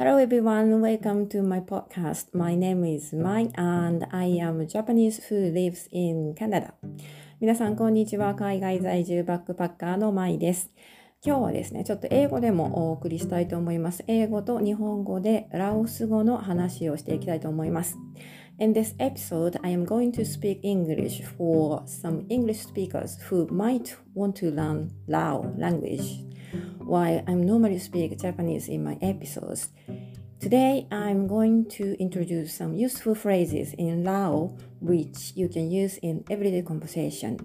Hello everyone, welcome to my podcast. My name is Mai and I am Japanese who lives in Canada. 皆さんこんにちは。海外在住バックパッカーのマイです。今日はですね、ちょっと英語でもお送りしたいと思います。英語と日本語でラオス語の話をしていきたいと思います。In this episode, I am going to speak English for some English speakers who might want to learn Lao language while I normally speak Japanese in my episodes. Today, I'm going to introduce some useful phrases in Lao which you can use in everyday conversation.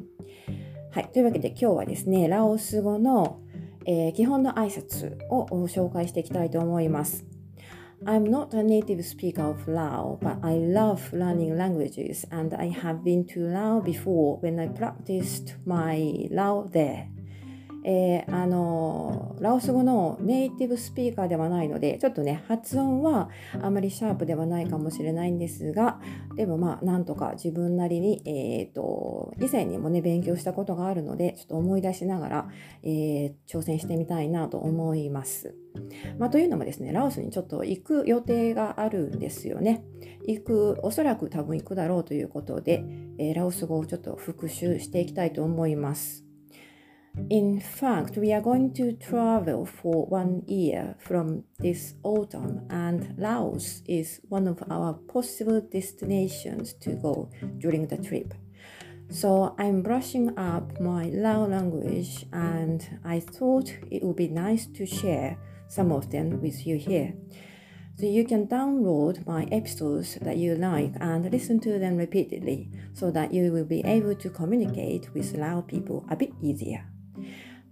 はい。というわけで今日はですね、ラオス語の、えー、基本の挨拶を紹介していきたいと思います。I'm not a native speaker of Lao, but I love learning languages and I have been to Lao before when I practiced my Lao there. えー、あのラオス語のネイティブスピーカーではないのでちょっとね発音はあまりシャープではないかもしれないんですがでもまあなんとか自分なりに、えーと、以前にもね勉強したことがあるのでちょっと思い出しながら、えー、挑戦してみたいなと思います。まあ、というのもですねラオスにちょっと行く予定があるんですよね。行くおそらく多分行くだろうということで、えー、ラオス語をちょっと復習していきたいと思います。In fact, we are going to travel for one year from this autumn, and Laos is one of our possible destinations to go during the trip. So I'm brushing up my Lao language, and I thought it would be nice to share some of them with you here. So you can download my episodes that you like and listen to them repeatedly so that you will be able to communicate with Lao people a bit easier.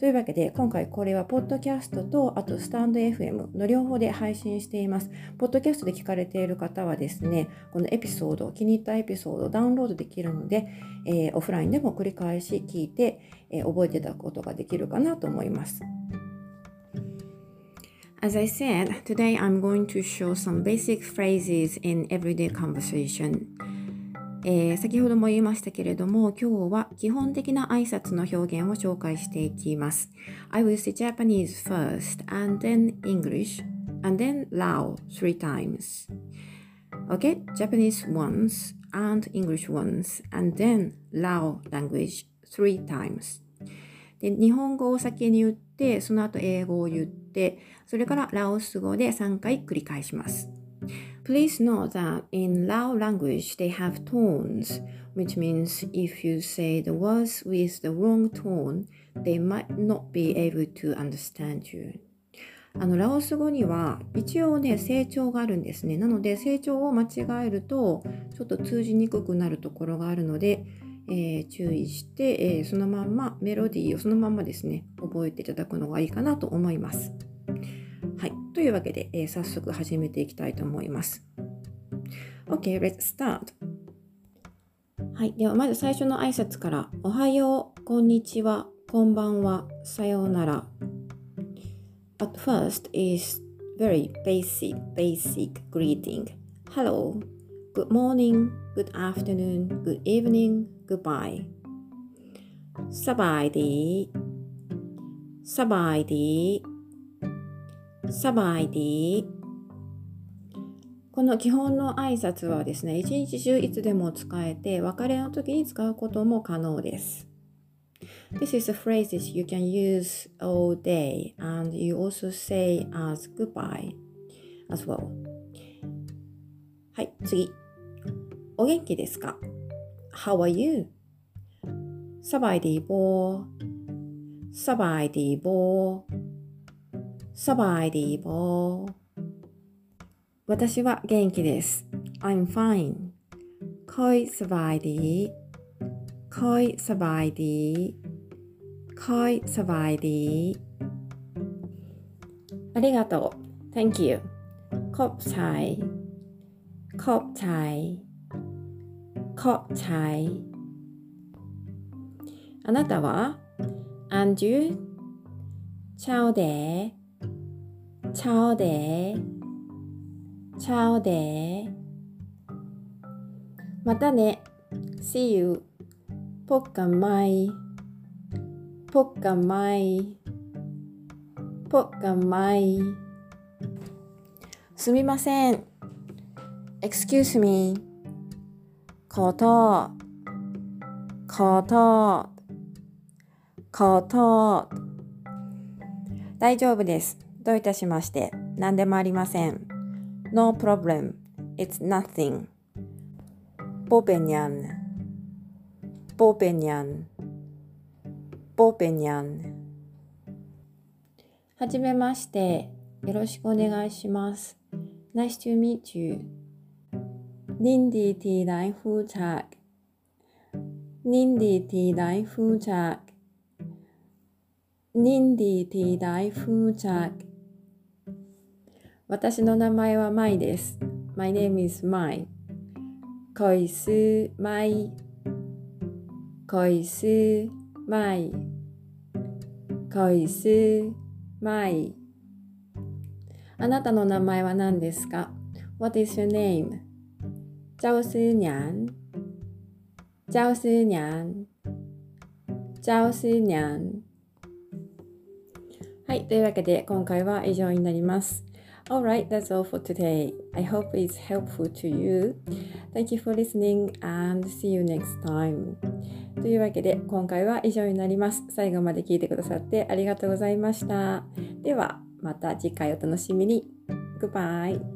というわけで、今回これはポッドキャストと、あとスタンド FM の両方で配信しています。ポッドキャストで聞かれている方はですね、このエピソード、気に入ったエピソードをダウンロードできるので、えー、オフラインでも繰り返し聞いて、えー、覚えていただくことができるかなと思います。As I said, today I'm going to show some basic phrases in everyday conversation. えー、先ほども言いましたけれども、今日は基本的な挨拶の表現を紹介していきます。I will say Japanese first, and then English, and then Lao three times. Okay, Japanese once, and English once, and then Lao language three times. で日本語を先に言って、その後英語を言って、それからラオス語で3回繰り返します。Please note that in Lao language they have tones, which means if you say the words with the wrong tone, they might not be able to understand you. あのラオス語には一応ね成長があるんですね。なので成長を間違えるとちょっと通じにくくなるところがあるので、えー、注意して、えー、そのまんまメロディーをそのまんまですね覚えていただくのがいいかなと思います。はい。というわけで、えー、早速始めていきたいと思います。OK, let's start. はい。では、まず最初の挨拶から、おはよう、こんにちは、こんばんは、さようなら。At first is very basic, basic greeting. Hello, good morning, good afternoon, good evening, goodbye. สบายดีสบายดี サバイディこの基本の挨拶はですね、一日中いつでも使えて、別れの時に使うことも可能です。This is a phrase that you can use all day and you also say as goodbye as well. はい、次。お元気ですか ?How are you? サバイディボー。サバイディボー。สบายดีโบ私は元気です。I'm fine. ค่อยสบายดีค่อยสบายดีค่อยสบายดีありがとう Thank you ขอบใจขอบใจขอบใจあなたは And you ちゃうで チャオデチャオデまたね See you. ポッカマイポッカマイポッカマイすみません。excuse me. こと、こと、こと。大丈夫です。どういたしまして、何でもありません。No problem, it's nothing. ポペニャン、ポペニャン、ポペニャン。はじめまして、よろしくお願いします。Nice to meet you. ຍິນດີທີ່ໄດ້ຮູ້ຈັກ。ຍິນດີທີ່ໄດ້ຮູ້ຈັກ。ຍິນດີທີ່ໄດ້ຮູ້ຈັກ。私の名前はマイです。My name is Mai. ຂ້ອຍຊື່ マイ ຂ້ອຍຊື່ マイ ຂ້ອຍຊື່マイあなたの名前は何ですか ?What is your name? 赵思娘赵思娘赵思娘はい、というわけで今回は以上になります。Alright, that's all for today. I hope it's helpful to you. Thank you for listening and see you next time. というわけで今回は以上になります。最後まで聞いてくださってありがとうございました。ではまた次回お楽しみに。Goodbye.